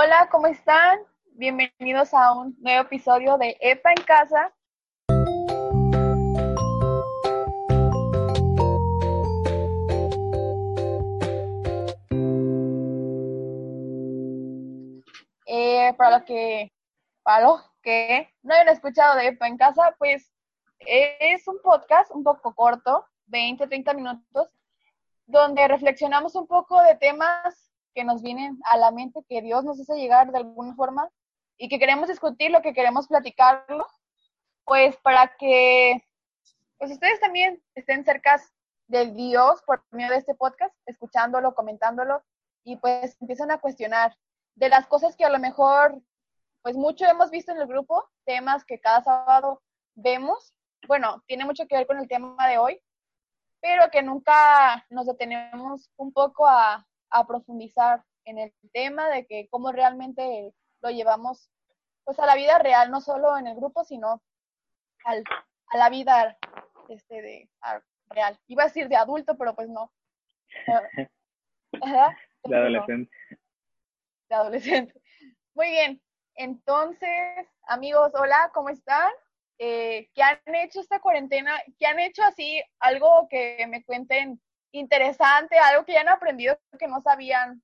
Hola, ¿cómo están? Bienvenidos a un nuevo episodio de EPA en Casa. Eh, para los que, para que no hayan escuchado de EPA en Casa, pues es un podcast un poco corto, 20, 30 minutos, donde reflexionamos un poco de temas que nos vienen a la mente, que Dios nos hace llegar de alguna forma y que queremos discutir, lo que queremos platicarlo, pues para que pues ustedes también estén cerca de Dios por medio de este podcast, escuchándolo, comentándolo y pues empiezan a cuestionar de las cosas que a lo mejor pues mucho hemos visto en el grupo, temas que cada sábado vemos. Bueno, tiene mucho que ver con el tema de hoy, pero que nunca nos detenemos un poco a, a profundizar en el tema de que cómo realmente lo llevamos pues a la vida real, no solo en el grupo, sino al, a la vida este, de, real. Iba a decir de adulto, pero pues no. De adolescente. De adolescente. Muy bien. Entonces, amigos, hola, ¿cómo están? Eh, ¿Qué han hecho esta cuarentena? ¿Qué han hecho así? Algo que me cuenten interesante, algo que ya han aprendido que no sabían,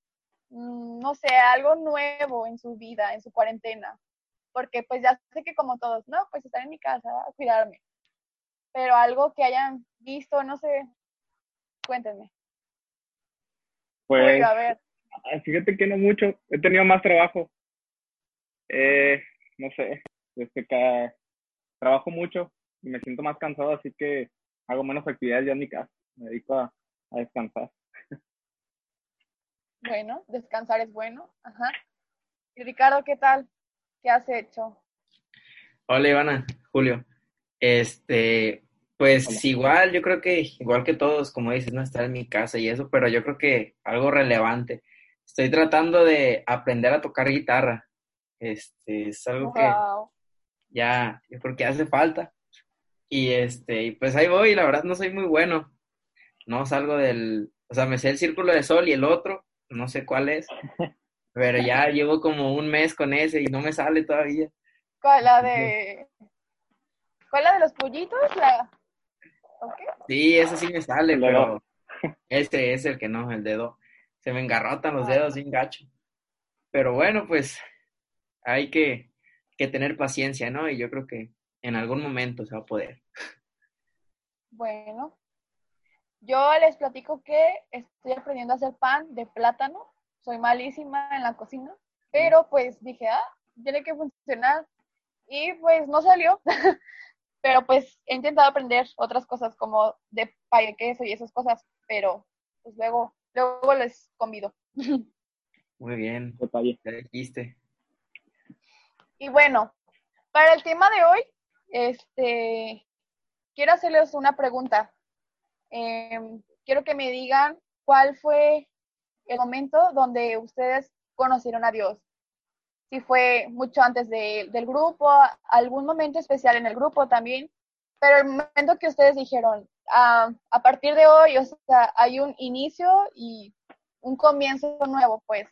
mm, no sé, algo nuevo en su vida, en su cuarentena. Porque pues ya sé que como todos, no, pues estar en mi casa, a cuidarme. Pero algo que hayan visto, no sé, cuéntenme. Pues, a ver. Ah, fíjate que no mucho, he tenido más trabajo. Eh, no sé, desde que trabajo mucho y me siento más cansado, así que hago menos actividades ya en mi casa. Me dedico a, a descansar. Bueno, descansar es bueno. Ajá. Y Ricardo, ¿qué tal? ¿Qué has hecho? Hola, Ivana, Julio. Este, pues igual, yo creo que igual que todos, como dices, no estar en mi casa y eso, pero yo creo que algo relevante. Estoy tratando de aprender a tocar guitarra. Este, es algo que ya, yo creo que hace falta. Y este, y pues ahí voy, la verdad no soy muy bueno no salgo del, o sea, me sé el círculo de sol y el otro, no sé cuál es, pero ya llevo como un mes con ese y no me sale todavía. ¿Cuál la de, cuál la de los pollitos? La... Sí, ese sí me sale, pero este es el que no, el dedo. Se me engarrotan los dedos sin gacho. Pero bueno, pues hay que, que tener paciencia, ¿no? Y yo creo que en algún momento se va a poder. Bueno, yo les platico que estoy aprendiendo a hacer pan de plátano. Soy malísima en la cocina, pero pues dije, ah, tiene que funcionar. Y pues no salió. pero pues he intentado aprender otras cosas como de pay de queso y esas cosas, pero pues luego, luego les convido. Muy bien, ya dijiste. Y bueno, para el tema de hoy, este, quiero hacerles una pregunta. Em, quiero que me digan cuál fue el momento donde ustedes conocieron a Dios. Si fue mucho antes del grupo, algún momento especial en el grupo también, pero el momento que ustedes dijeron, ah, a partir de hoy, o sea, hay un inicio y un comienzo nuevo, pues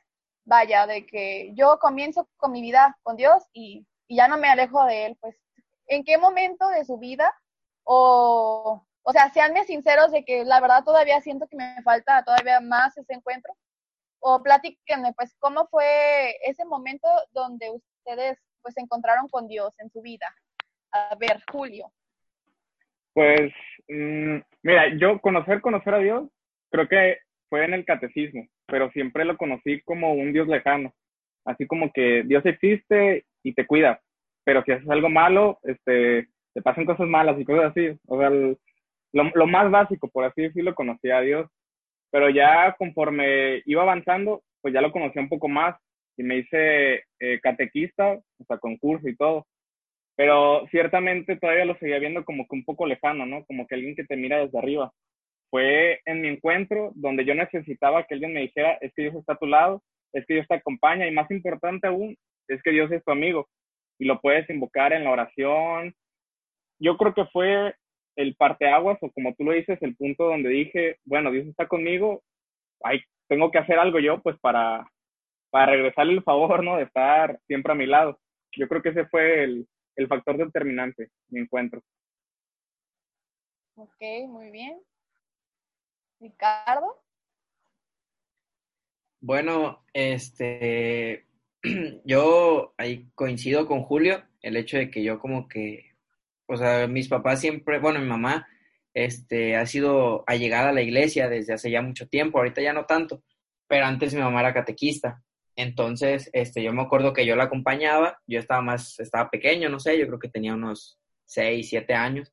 vaya, de que yo comienzo con mi vida con Dios y, y ya no me alejo de Él, pues, ¿en qué momento de su vida o o sea, seanme sinceros de que la verdad todavía siento que me falta todavía más ese encuentro. O platíquenme, pues, ¿cómo fue ese momento donde ustedes, pues, se encontraron con Dios en su vida? A ver, Julio. Pues, mm, mira, yo conocer, conocer a Dios, creo que fue en el catecismo, pero siempre lo conocí como un Dios lejano. Así como que Dios existe y te cuida, pero si haces algo malo, este, te pasan cosas malas y cosas así. O sea, lo, más básico, por así decirlo, conocía a Dios. Pero ya conforme iba avanzando, pues ya lo conocía un poco más y me hice eh, catequista, o sea, concurso y todo. Pero ciertamente todavía lo seguía viendo como que un poco lejano, ¿no? Como que alguien que te mira desde arriba. Fue en mi encuentro donde yo necesitaba que alguien me dijera, es que Dios está a tu lado, es que Dios te acompaña y más importante aún, es que Dios es tu amigo y lo puedes invocar en la oración. Yo creo que fue el parteaguas o como tú lo dices, el punto donde dije, bueno, Dios está conmigo, ay, tengo que hacer algo yo pues para, para regresarle el favor, ¿no? De estar siempre a mi lado. Yo creo que ese fue el, el factor determinante, mi encuentro. Ok, muy bien. Ricardo. Bueno, este, yo ahí coincido con Julio, el hecho de que yo como que, o sea, mis papás siempre, bueno, mi mamá, este, ha sido allegada a la iglesia desde hace ya mucho tiempo, ahorita ya no tanto, pero antes mi mamá era catequista. Entonces, este, yo me acuerdo que yo la acompañaba, yo estaba más, estaba pequeño, no sé, yo creo que tenía unos 6, 7 años,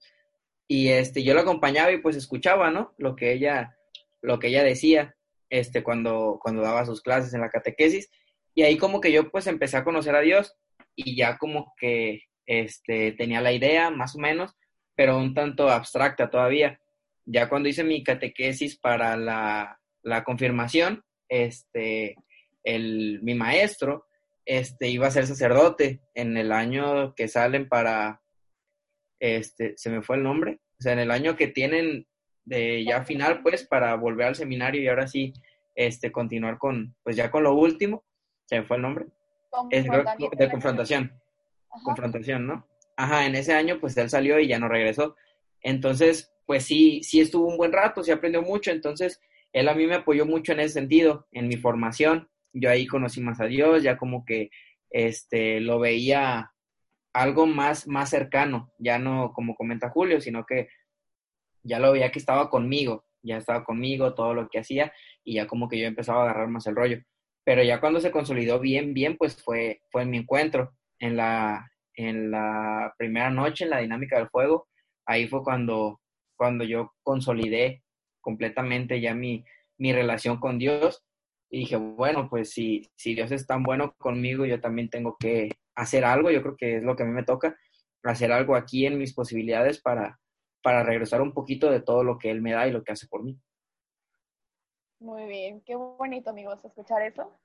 y este, yo la acompañaba y pues escuchaba, ¿no? Lo que ella, lo que ella decía, este, cuando, cuando daba sus clases en la catequesis, y ahí como que yo pues empecé a conocer a Dios, y ya como que, este, tenía la idea, más o menos, pero un tanto abstracta todavía. Ya cuando hice mi catequesis para la, la confirmación, este, el, mi maestro este, iba a ser sacerdote en el año que salen para, este, se me fue el nombre, o sea, en el año que tienen de ya final, pues, para volver al seminario y ahora sí, este, continuar con, pues ya con lo último, se me fue el nombre, de confrontación, confrontación, ¿no? Ajá, en ese año, pues él salió y ya no regresó. Entonces, pues sí, sí estuvo un buen rato, sí aprendió mucho, entonces él a mí me apoyó mucho en ese sentido, en mi formación, yo ahí conocí más a Dios, ya como que este, lo veía algo más, más cercano, ya no como comenta Julio, sino que ya lo veía que estaba conmigo, ya estaba conmigo, todo lo que hacía, y ya como que yo empezaba a agarrar más el rollo. Pero ya cuando se consolidó bien, bien, pues fue, fue en mi encuentro, en la, en la primera noche, en la dinámica del fuego, ahí fue cuando, cuando yo consolidé completamente ya mi, mi relación con Dios y dije, bueno, pues si, si Dios es tan bueno conmigo, yo también tengo que hacer algo, yo creo que es lo que a mí me toca, hacer algo aquí en mis posibilidades para, para regresar un poquito de todo lo que Él me da y lo que hace por mí. Muy bien, qué bonito amigos escuchar eso.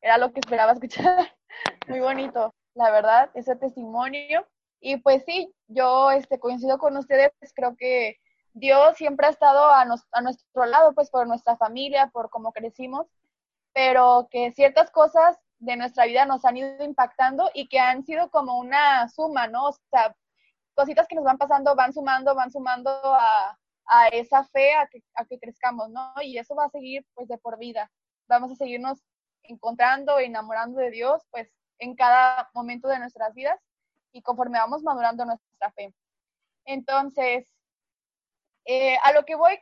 Era lo que esperaba escuchar. Muy bonito, la verdad, ese testimonio. Y pues sí, yo este, coincido con ustedes, creo que Dios siempre ha estado a, a nuestro lado, pues por nuestra familia, por cómo crecimos pero que ciertas cosas de nuestra vida nos han ido impactando y que han sido como una suma, ¿no? O sea, cositas que nos van pasando van sumando, van sumando a, a esa fe, a que, a que crezcamos, ¿no? Y eso va a seguir pues de por vida. Vamos a seguirnos encontrando, enamorando de Dios, pues en cada momento de nuestras vidas y conforme vamos madurando nuestra fe. Entonces, eh, a lo que voy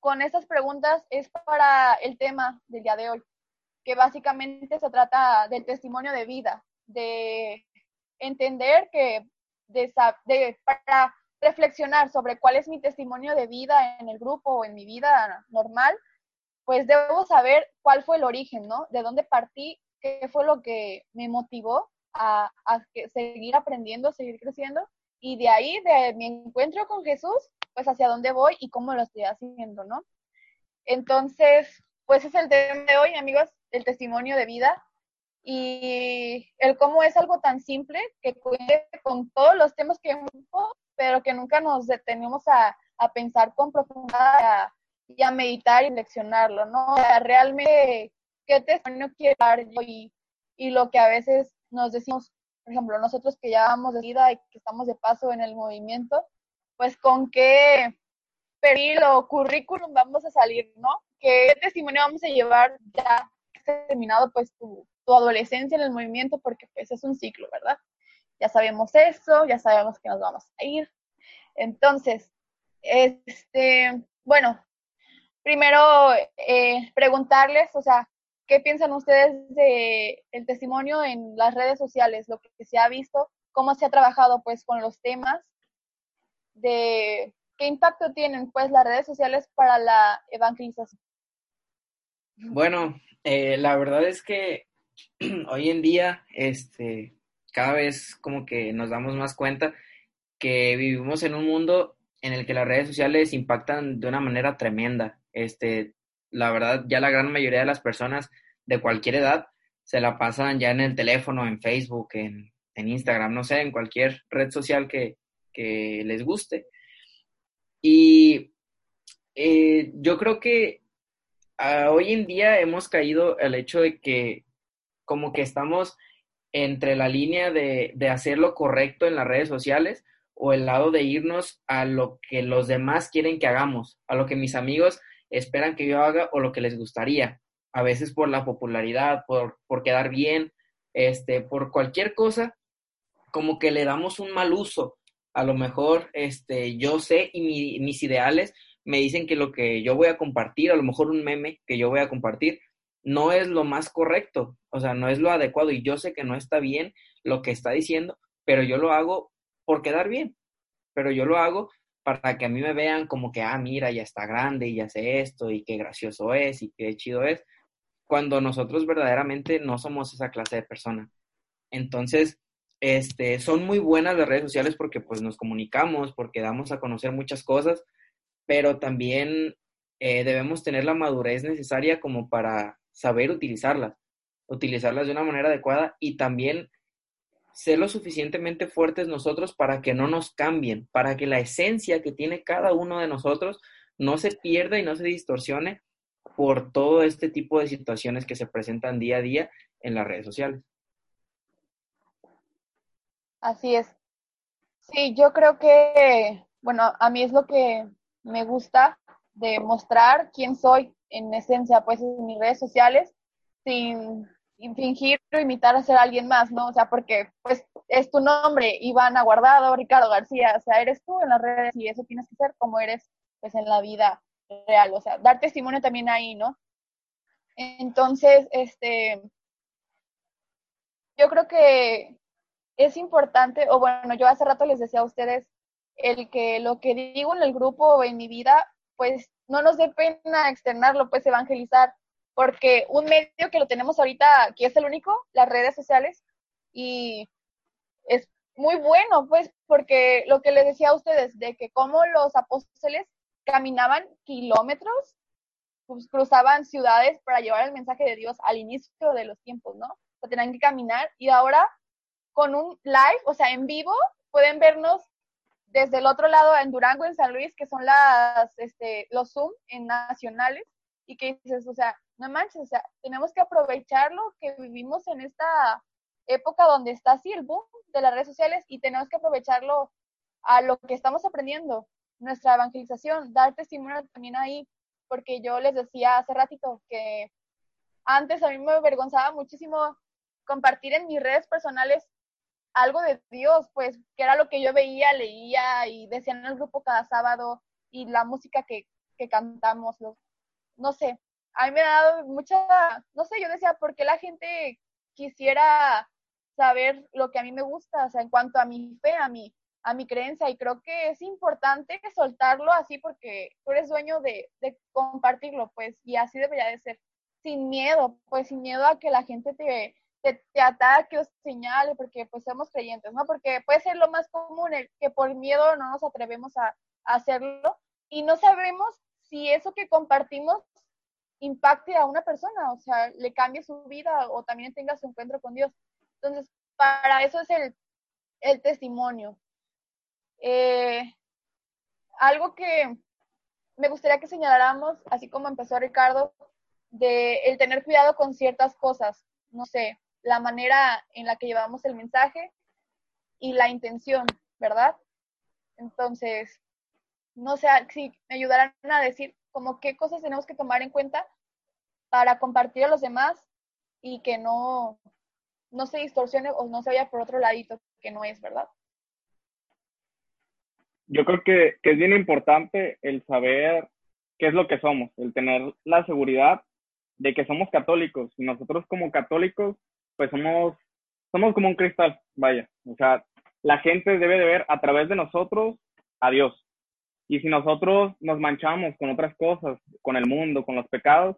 con estas preguntas es para el tema del día de hoy que básicamente se trata del testimonio de vida, de entender que de, para reflexionar sobre cuál es mi testimonio de vida en el grupo o en mi vida normal, pues debo saber cuál fue el origen, ¿no? De dónde partí, qué fue lo que me motivó a, a seguir aprendiendo, a seguir creciendo, y de ahí, de mi encuentro con Jesús, pues hacia dónde voy y cómo lo estoy haciendo, ¿no? Entonces, pues es el tema de hoy, amigos el testimonio de vida y el cómo es algo tan simple que cuente con todos los temas que hemos pero que nunca nos detenemos a, a pensar con profundidad y a meditar y leccionarlo, ¿no? O sea, realmente, ¿qué testimonio quiero dar yo? Y, y lo que a veces nos decimos, por ejemplo, nosotros que ya vamos de vida y que estamos de paso en el movimiento, pues con qué perfil o currículum vamos a salir, ¿no? ¿Qué testimonio vamos a llevar ya terminado pues tu, adolescencia en el movimiento porque pues es un ciclo, ¿verdad? Ya sabemos eso, ya sabemos que nos vamos a ir. Entonces, este, bueno, primero eh, preguntarles, o sea, ¿qué piensan ustedes de el testimonio en las redes sociales, lo que se ha visto, cómo se ha trabajado pues con los temas de qué impacto tienen pues las redes sociales para la evangelización? Bueno, eh, la verdad es que hoy en día, este, cada vez como que nos damos más cuenta que vivimos en un mundo en el que las redes sociales impactan de una manera tremenda. Este, la verdad, ya la gran mayoría de las personas de cualquier edad se la pasan ya en el teléfono, en Facebook, en, Instagram, no sé, en cualquier red social que, que les guste. Y eh, yo creo que uh, hoy en día hemos caído el hecho de que como que estamos entre la línea de, de hacer lo correcto en las redes sociales o el lado de irnos a lo que los demás quieren que hagamos, a lo que mis amigos esperan que yo haga o lo que les gustaría. A veces por la popularidad, por, por quedar bien, este, por cualquier cosa, como que le damos un mal uso. A lo mejor este, yo sé y mis ideales me dicen que lo que yo voy a compartir, a lo mejor un meme que yo voy a compartir, no es lo más correcto, o sea, no es lo adecuado y yo sé que no está bien lo que está diciendo, pero yo lo hago por quedar bien, pero yo lo hago para que a mí me vean como que, ah, mira, ya está grande y ya sé esto y qué gracioso es y qué chido es, cuando nosotros verdaderamente no somos esa clase de persona. Entonces, este, son muy buenas las redes sociales porque pues nos comunicamos, porque damos a conocer muchas cosas, pero también eh, debemos tener la madurez necesaria como para saber utilizarlas, utilizarlas de una manera adecuada y también ser lo suficientemente fuertes nosotros para que no nos cambien, para que la esencia que tiene cada uno de nosotros no se pierda y no se distorsione por todo este tipo de situaciones que se presentan día a día en las redes sociales. Así es. Sí, yo creo que, bueno, a mí es lo que me gusta de mostrar quién soy en esencia, pues en mis redes sociales, sin, fingir o imitar a ser alguien más, ¿no? O sea, porque pues es tu nombre, Ivana Guardado, Ricardo García, o sea, eres tú en las redes y eso tienes que ser como eres pues en la vida real, o sea, dar testimonio también ahí, ¿no? Entonces, este, yo creo que es importante, o bueno, yo hace rato les decía a ustedes, el que lo que digo en el grupo o en mi vida, pues no nos dé pena externarlo, pues evangelizar, porque un medio que lo tenemos ahorita, que es el único, las redes sociales, y es muy bueno, pues, porque lo que les decía a ustedes, de que como los apóstoles caminaban kilómetros, pues, cruzaban ciudades para llevar el mensaje de Dios al inicio de los tiempos, ¿no? O sea, tenían que caminar y ahora con un live, o sea, en vivo, pueden vernos desde el otro lado en Durango, en San Luis, que son las, este, los Zoom en nacionales, y que dices, o sea, no manches, o sea, tenemos que aprovecharlo que vivimos en esta época donde está así el boom de las redes sociales y tenemos que aprovecharlo a lo que estamos aprendiendo, nuestra evangelización, dar testimonio también ahí, porque yo les decía hace ratito que antes a mí me avergonzaba muchísimo compartir en mis redes personales algo de Dios, pues, que era lo que yo veía, leía y decían en el grupo cada sábado y la música que, que cantamos, no sé, a mí me ha dado mucha, no sé, yo decía, ¿por qué la gente quisiera saber lo que a mí me gusta? O sea, en cuanto a mi fe, a mi, a mi creencia, y creo que es importante soltarlo así porque tú eres dueño de, compartirlo, pues, y así debería de ser, sin miedo, pues, sin miedo a que la gente te te, ataque o señale, porque pues somos creyentes, ¿no? Porque puede ser lo más común, el que por miedo no nos atrevemos a, hacerlo y no sabemos si eso que compartimos impacte a una persona, o sea, le cambie su vida o también tenga su encuentro con Dios. Entonces, para eso es el, el testimonio. Eh, algo que me gustaría que señaláramos, así como empezó Ricardo, de el tener cuidado con ciertas cosas. No sé, la manera en la que llevamos el mensaje y la intención, ¿verdad? Entonces, no sé si me ayudarán a decir como qué cosas tenemos que tomar en cuenta para compartir a los demás y que no, no se distorsione o no se vaya por otro ladito que no es, ¿verdad? Yo creo que, que es bien importante el saber qué es lo que somos, el tener la seguridad de que somos católicos. Y nosotros como católicos pues somos, somos como un cristal, vaya. O sea, la gente debe de ver a través de nosotros a Dios. Y si nosotros nos manchamos con otras cosas, con el mundo, con los pecados,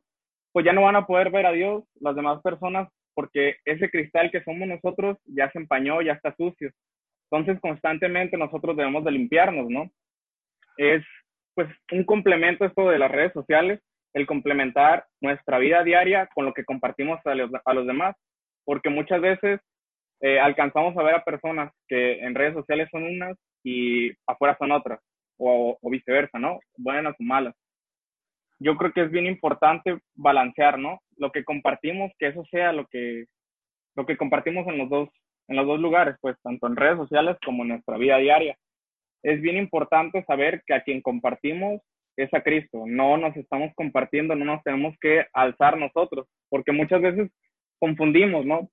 pues ya no van a poder ver a Dios las demás personas porque ese cristal que somos nosotros ya se empañó, ya está sucio. Entonces, constantemente nosotros debemos de limpiarnos, ¿no? Es, pues, un complemento esto de las redes sociales, el complementar nuestra vida diaria con lo que compartimos a los, demás, porque muchas veces eh, alcanzamos a ver a personas que en redes sociales son unas y afuera son otras, o, o viceversa, ¿no? Buenas o malas yo creo que es bien importante balancear, ¿no? Lo que compartimos, que eso sea lo que, lo que compartimos en los dos, en los dos lugares, pues tanto en redes sociales como en nuestra vida diaria. Es bien importante saber que a quien compartimos es a Cristo, no nos estamos compartiendo, no nos tenemos que alzar nosotros, porque muchas veces confundimos, ¿no?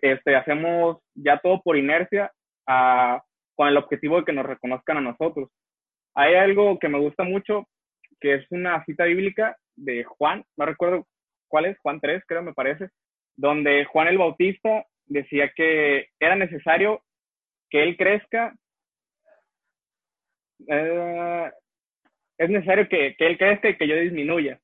Este, hacemos ya todo por inercia a, con el objetivo de que nos reconozcan a nosotros. Hay algo que me gusta mucho que es una cita bíblica de Juan, no recuerdo cuál es, Juan 3 creo me parece, donde Juan el Bautista decía que era necesario que él crezca, eh, es necesario que, que él crezca y que yo disminuya.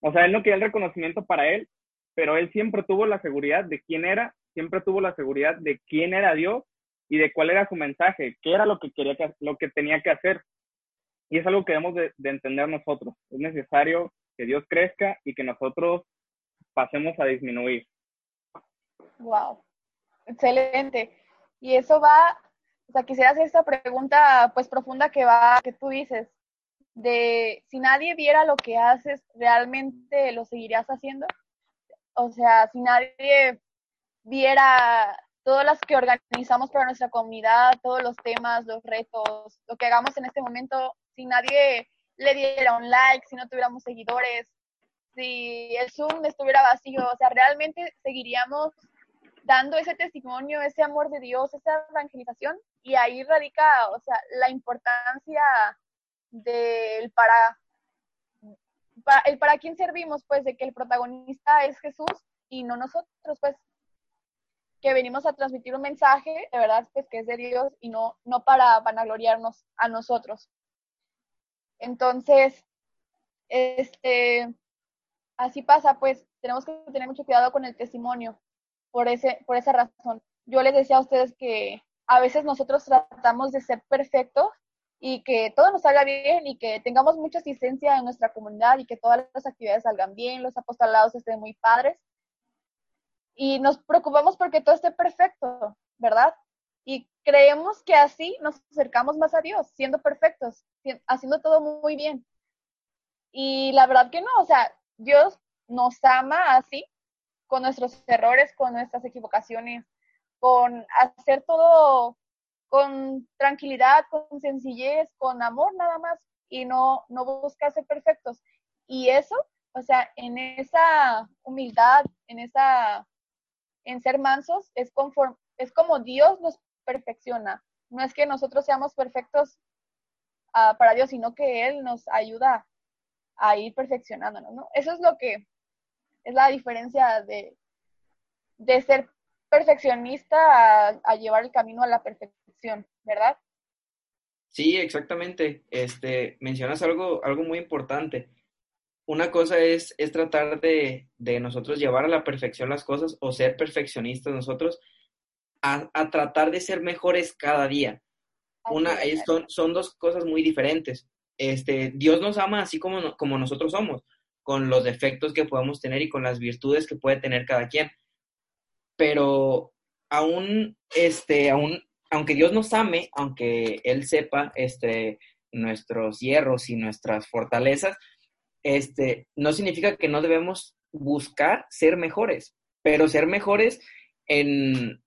O sea, él no quería el reconocimiento para él, pero él siempre tuvo la seguridad de quién era, siempre tuvo la seguridad de quién era Dios y de cuál era su mensaje, qué era lo que quería lo que tenía que hacer. Y es algo que debemos de, entender nosotros. Es necesario que Dios crezca y que nosotros pasemos a disminuir. Wow, excelente. Y eso va, o sea, quisiera hacer esta pregunta pues profunda que va, que tú dices, de si nadie viera lo que haces, ¿realmente lo seguirías haciendo? O sea, si nadie viera todas las que organizamos para nuestra comunidad, todos los temas, los retos, lo que hagamos en este momento, si nadie le diera un like, si no tuviéramos seguidores, si el Zoom estuviera vacío, o sea, realmente seguiríamos dando ese testimonio, ese amor de Dios, esa evangelización, y ahí radica, o sea, la importancia del para, el para quién servimos, pues, de que el protagonista es Jesús y no nosotros, pues, que venimos a transmitir un mensaje, de verdad, pues, que es de Dios y no, no para vanagloriarnos a nosotros. Entonces, este, así pasa, pues tenemos que tener mucho cuidado con el testimonio por, ese, por esa razón. Yo les decía a ustedes que a veces nosotros tratamos de ser perfectos y que todo nos salga bien y que tengamos mucha asistencia en nuestra comunidad y que todas las actividades salgan bien, los apostolados estén muy padres. Y nos preocupamos porque todo esté perfecto, ¿verdad? Y creemos que así nos acercamos más a Dios, siendo perfectos, haciendo todo muy bien. Y la verdad que no, o sea, Dios nos ama así, con nuestros errores, con nuestras equivocaciones, con hacer todo con tranquilidad, con sencillez, con amor nada más, y no, no busca ser perfectos. Y eso, o sea, en esa humildad, en esa, en ser mansos, es, conforme, es como Dios nos perfecciona. No es que nosotros seamos perfectos uh, para Dios, sino que Él nos ayuda a ir perfeccionándonos, ¿no? Eso es lo que es la diferencia de, de ser perfeccionista a, a, llevar el camino a la perfección, ¿verdad? Sí, exactamente. Este, mencionas algo, algo muy importante. Una cosa es, es tratar de, de nosotros llevar a la perfección las cosas o ser perfeccionistas nosotros, a, tratar de ser mejores cada día. Una, son, son dos cosas muy diferentes. Este, Dios nos ama así como, como nosotros somos, con los defectos que podemos tener y con las virtudes que puede tener cada quien. Pero aún, este, aún, aunque Dios nos ame, aunque Él sepa este, nuestros hierros y nuestras fortalezas, este, no significa que no debemos buscar ser mejores, pero ser mejores en,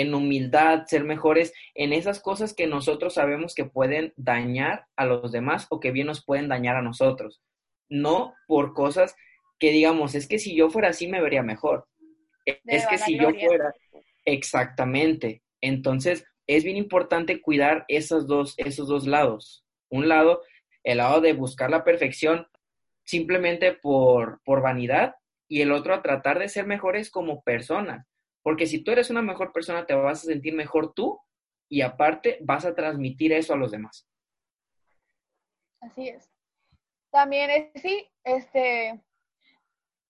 en humildad, ser mejores en esas cosas que nosotros sabemos que pueden dañar a los demás o que bien nos pueden dañar a nosotros. No por cosas que digamos, es que si yo fuera así me vería mejor. es que si yo fuera exactamente. Entonces, es bien importante cuidar esos dos, esos dos lados. Un lado, el lado de buscar la perfección simplemente por, por vanidad y el otro a tratar de ser mejores como personas porque si tú eres una mejor persona, te vas a sentir mejor tú y aparte vas a transmitir eso a los demás. Así es. También es, sí, este,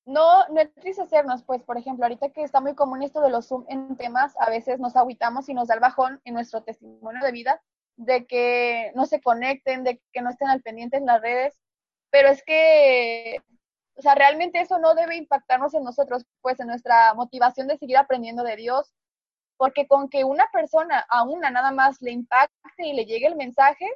no, no entristecernos, pues, por ejemplo, ahorita que está muy común esto de los Zoom en temas, a veces nos aguitamos y nos da el bajón en nuestro testimonio de vida de que no se conecten, de que no estén al pendiente en las redes, pero es que, o sea, realmente eso no debe impactarnos en nosotros, pues, en nuestra motivación de seguir aprendiendo de Dios, porque con que una persona a una nada más le impacte y le llegue el mensaje,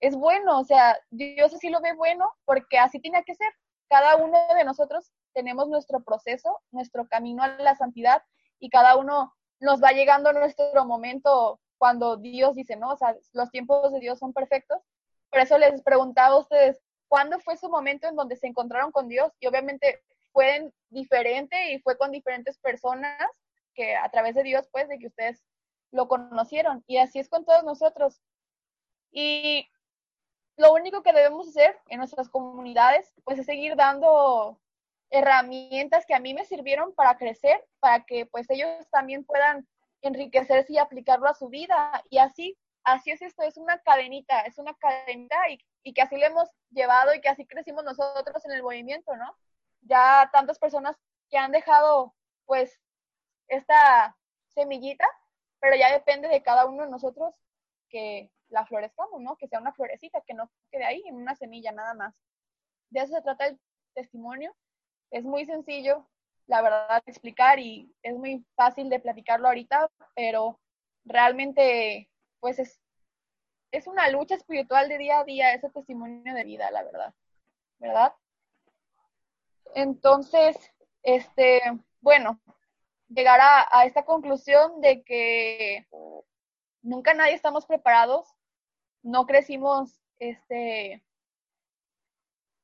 es bueno, o sea, Dios así lo ve bueno porque así tiene que ser. Cada uno de nosotros tenemos nuestro proceso, nuestro camino a la santidad y cada uno nos va llegando nuestro momento cuando Dios dice, no, o sea, los tiempos de Dios son perfectos. Por eso les preguntaba a ustedes, ¿cuándo fue su momento en donde se encontraron con Dios? Y obviamente fue diferente y fue con diferentes personas que a través de Dios, pues, de que ustedes lo conocieron. Y así es con todos nosotros. Y lo único que debemos hacer en nuestras comunidades, pues, es seguir dando herramientas que a mí me sirvieron para crecer, para que, pues, ellos también puedan enriquecerse y aplicarlo a su vida. Y así, así es esto, es una cadenita, es una cadenita y, y que así le hemos llevado y que así crecimos nosotros en el movimiento, ¿no? Ya tantas personas que han dejado, pues, esta semillita, pero ya depende de cada uno de nosotros que la florezcamos, ¿no? Que sea una florecita, que no quede ahí en una semilla nada más. De eso se trata el testimonio. Es muy sencillo, la verdad, explicar y es muy fácil de platicarlo ahorita, pero realmente, pues es, es una lucha espiritual de día a día, ese testimonio de vida, la verdad, ¿verdad? Entonces, este, bueno, llegar a, esta conclusión de que nunca nadie estamos preparados, no crecimos, este,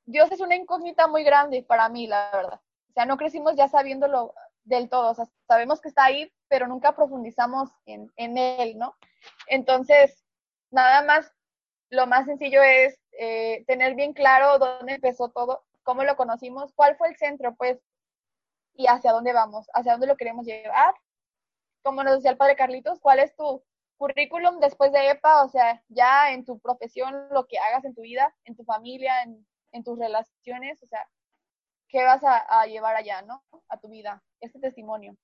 Dios es una incógnita muy grande para mí, la verdad. O sea, no crecimos ya sabiéndolo del todo, o sea, sabemos que está ahí, pero nunca profundizamos en, él, ¿no? Entonces, nada más, lo más sencillo es eh, tener bien claro dónde empezó todo, cómo lo conocimos, cuál fue el centro, pues, y hacia dónde vamos, hacia dónde lo queremos llevar. Como nos decía el padre Carlitos, ¿cuál es tu currículum después de EPA? O sea, ya en tu profesión, lo que hagas en tu vida, en tu familia, en, tus relaciones, o sea, ¿qué vas a, llevar allá, no? A tu vida, este testimonio.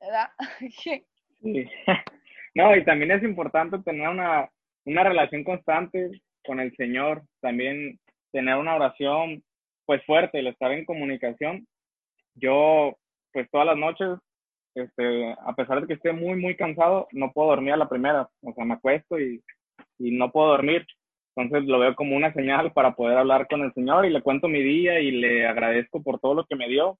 ¿Verdad? sí. No, y también es importante tener una, una relación constante con el Señor. También tener una oración pues fuerte, el estar en comunicación. Yo pues todas las noches, este, a pesar de que esté muy, muy cansado, no puedo dormir a la primera, o sea, me acuesto y, y no puedo dormir. Entonces lo veo como una señal para poder hablar con el Señor y le cuento mi día y le agradezco por todo lo que me dio.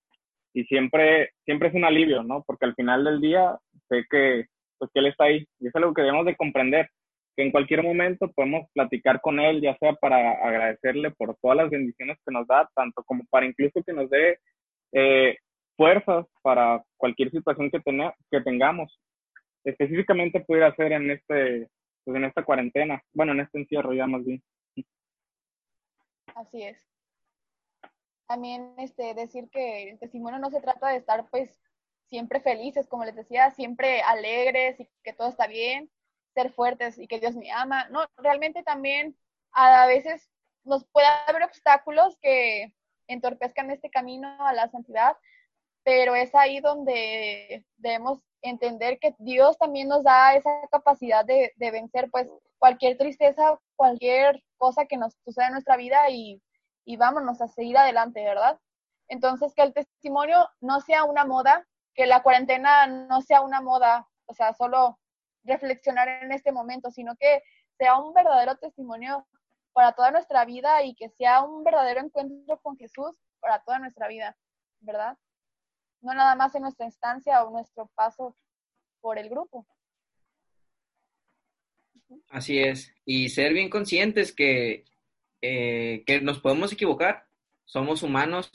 Y siempre, siempre es un alivio, ¿no? Porque al final del día sé que, pues, que Él está ahí. Y es algo que debemos de comprender que en cualquier momento podemos platicar con él, ya sea para agradecerle por todas las bendiciones que nos da, tanto como para incluso que nos dé eh, fuerzas para cualquier situación que, que tengamos. Específicamente pudiera ser en este pues en esta cuarentena, bueno, en este encierro ya más bien. Así es. También este decir que el testimonio no se trata de estar pues siempre felices, como les decía, siempre alegres y que todo está bien, ser fuertes y que Dios me ama. No, realmente también a veces nos puede haber obstáculos que entorpezcan este camino a la santidad, pero es ahí donde debemos entender que Dios también nos da esa capacidad de, vencer pues cualquier tristeza, cualquier cosa que nos suceda en nuestra vida y, y vámonos a seguir adelante, ¿verdad? Entonces, que el testimonio no sea una moda, que la cuarentena no sea una moda, o sea, solo reflexionar en este momento, sino que sea un verdadero testimonio para toda nuestra vida y que sea un verdadero encuentro con Jesús para toda nuestra vida, ¿verdad? No nada más en nuestra instancia o nuestro paso por el grupo. Así es, y ser bien conscientes que, eh, que nos podemos equivocar, somos humanos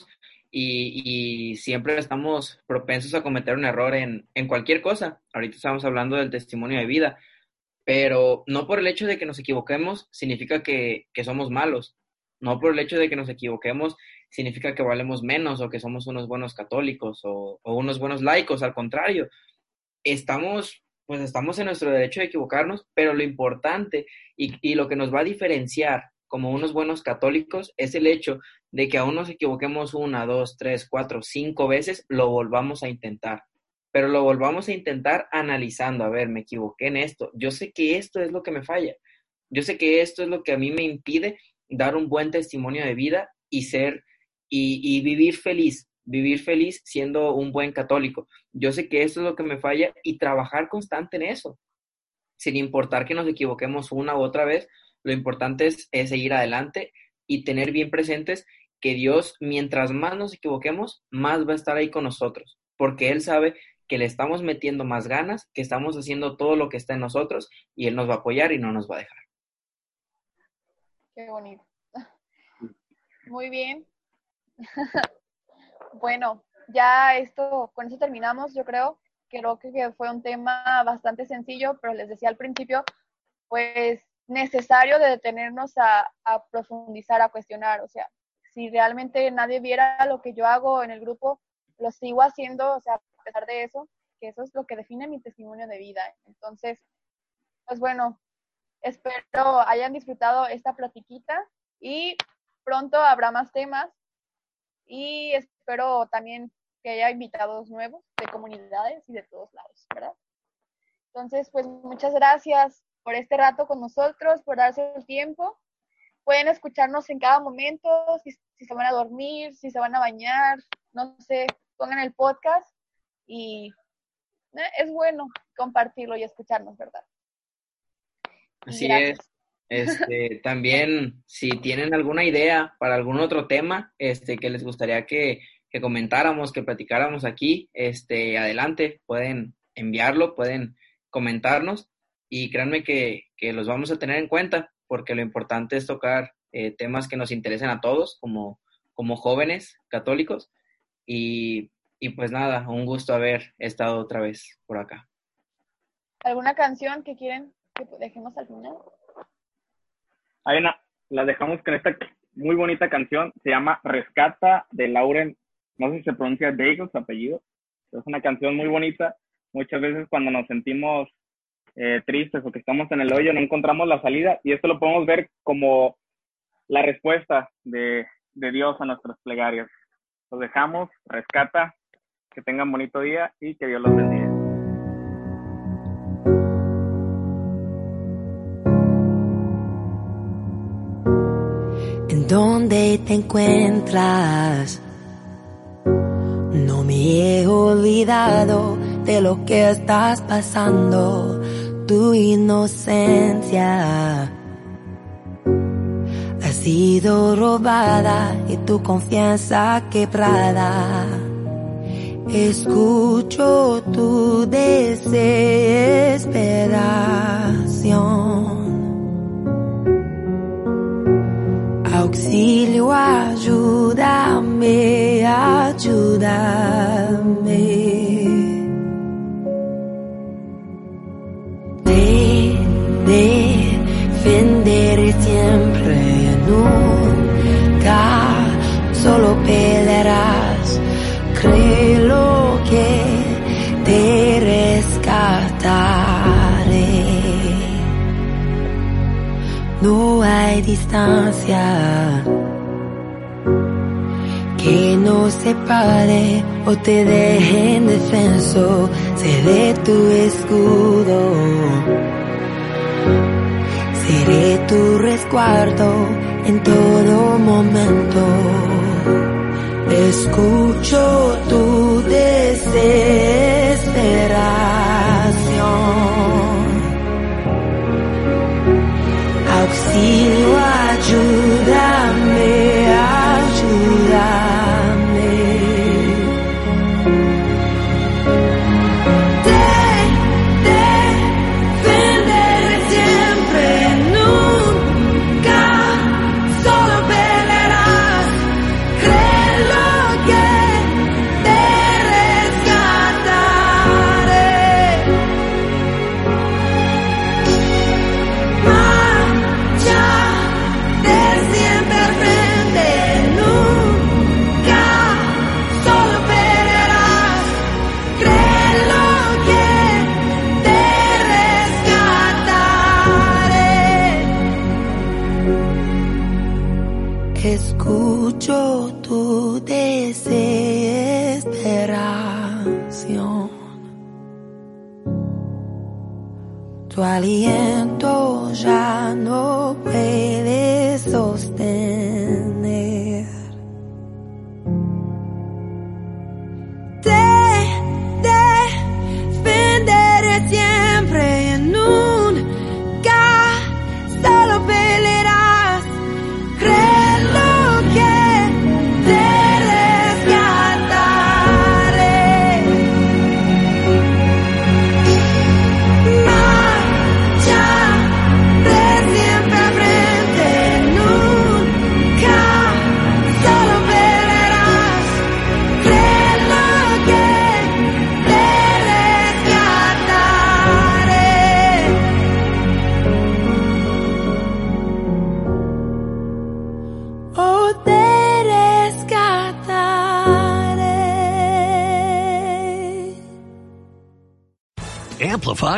y, siempre estamos propensos a cometer un error en, cualquier cosa. Ahorita estamos hablando del testimonio de vida, pero no por el hecho de que nos equivoquemos significa que, somos malos. No por el hecho de que nos equivoquemos significa que valemos menos o que somos unos buenos católicos o, unos buenos laicos. Al contrario, estamos, pues estamos en nuestro derecho de equivocarnos, pero lo importante y, lo que nos va a diferenciar como unos buenos católicos es el hecho de que aún nos equivoquemos una, dos, tres, cuatro, cinco veces, lo volvamos a intentar. Pero lo volvamos a intentar analizando, a ver, me equivoqué en esto, yo sé que esto es lo que me falla, yo sé que esto es lo que a mí me impide dar un buen testimonio de vida y ser y, vivir feliz, vivir feliz siendo un buen católico. Yo sé que esto es lo que me falla y trabajar constante en eso, sin importar que nos equivoquemos una u otra vez, lo importante es, seguir adelante y tener bien presentes que Dios, mientras más nos equivoquemos, más va a estar ahí con nosotros, porque Él sabe que le estamos metiendo más ganas, que estamos haciendo todo lo que está en nosotros y Él nos va a apoyar y no nos va a dejar. Qué bonito. Muy bien. bueno, ya esto, con eso terminamos, yo creo. Creo que fue un tema bastante sencillo, pero les decía al principio, pues necesario de detenernos a, profundizar, a cuestionar. O sea, si realmente nadie viera lo que yo hago en el grupo, lo sigo haciendo, o sea, a pesar de eso, que eso es lo que define mi testimonio de vida. Entonces, pues bueno, espero hayan disfrutado esta platiquita y pronto habrá más temas y espero también que haya invitados nuevos de comunidades y de todos lados, ¿verdad? Entonces, pues muchas gracias por este rato con nosotros, por darse el tiempo. Pueden escucharnos en cada momento, si, se van a dormir, si se van a bañar, no sé, pongan el podcast y eh, es bueno compartirlo y escucharnos, ¿verdad? Así es. Este, también, si tienen alguna idea para algún otro tema este, que les gustaría que, que comentáramos, que platicáramos aquí, este, adelante, pueden enviarlo, pueden comentarnos y créanme que, los vamos a tener en cuenta porque lo importante es tocar eh, temas que nos interesen a todos como, como jóvenes católicos y, pues nada, un gusto haber estado otra vez por acá. ¿Alguna canción que quieren que dejemos al final? Hay una, la dejamos con esta muy bonita canción, se llama Rescata de Lauren, no sé si se pronuncia Daigle, su apellido, es una canción muy bonita, muchas veces cuando nos sentimos eh, tristes o que estamos en el hoyo, no encontramos la salida. Y esto lo podemos ver como la respuesta de, de Dios a nuestras plegarias. Los dejamos, rescata, que tengan bonito día y que Dios los bendiga. ¿En dónde te encuentras? No me he olvidado de lo que estás pasando tu inocencia ha sido robada y tu confianza quebrada. Escucho tu desesperación. Auxilio, ayúdame, ayúdame. defender siempre, nunca solo pelearás, creo que te No hay distancia que nos separe o te deje en defenso, seré tu escudo Seré tu resguardo en todo momento. Escucho tu desesperación. Auxilio, ayúdame, ayúdame. Aliento ya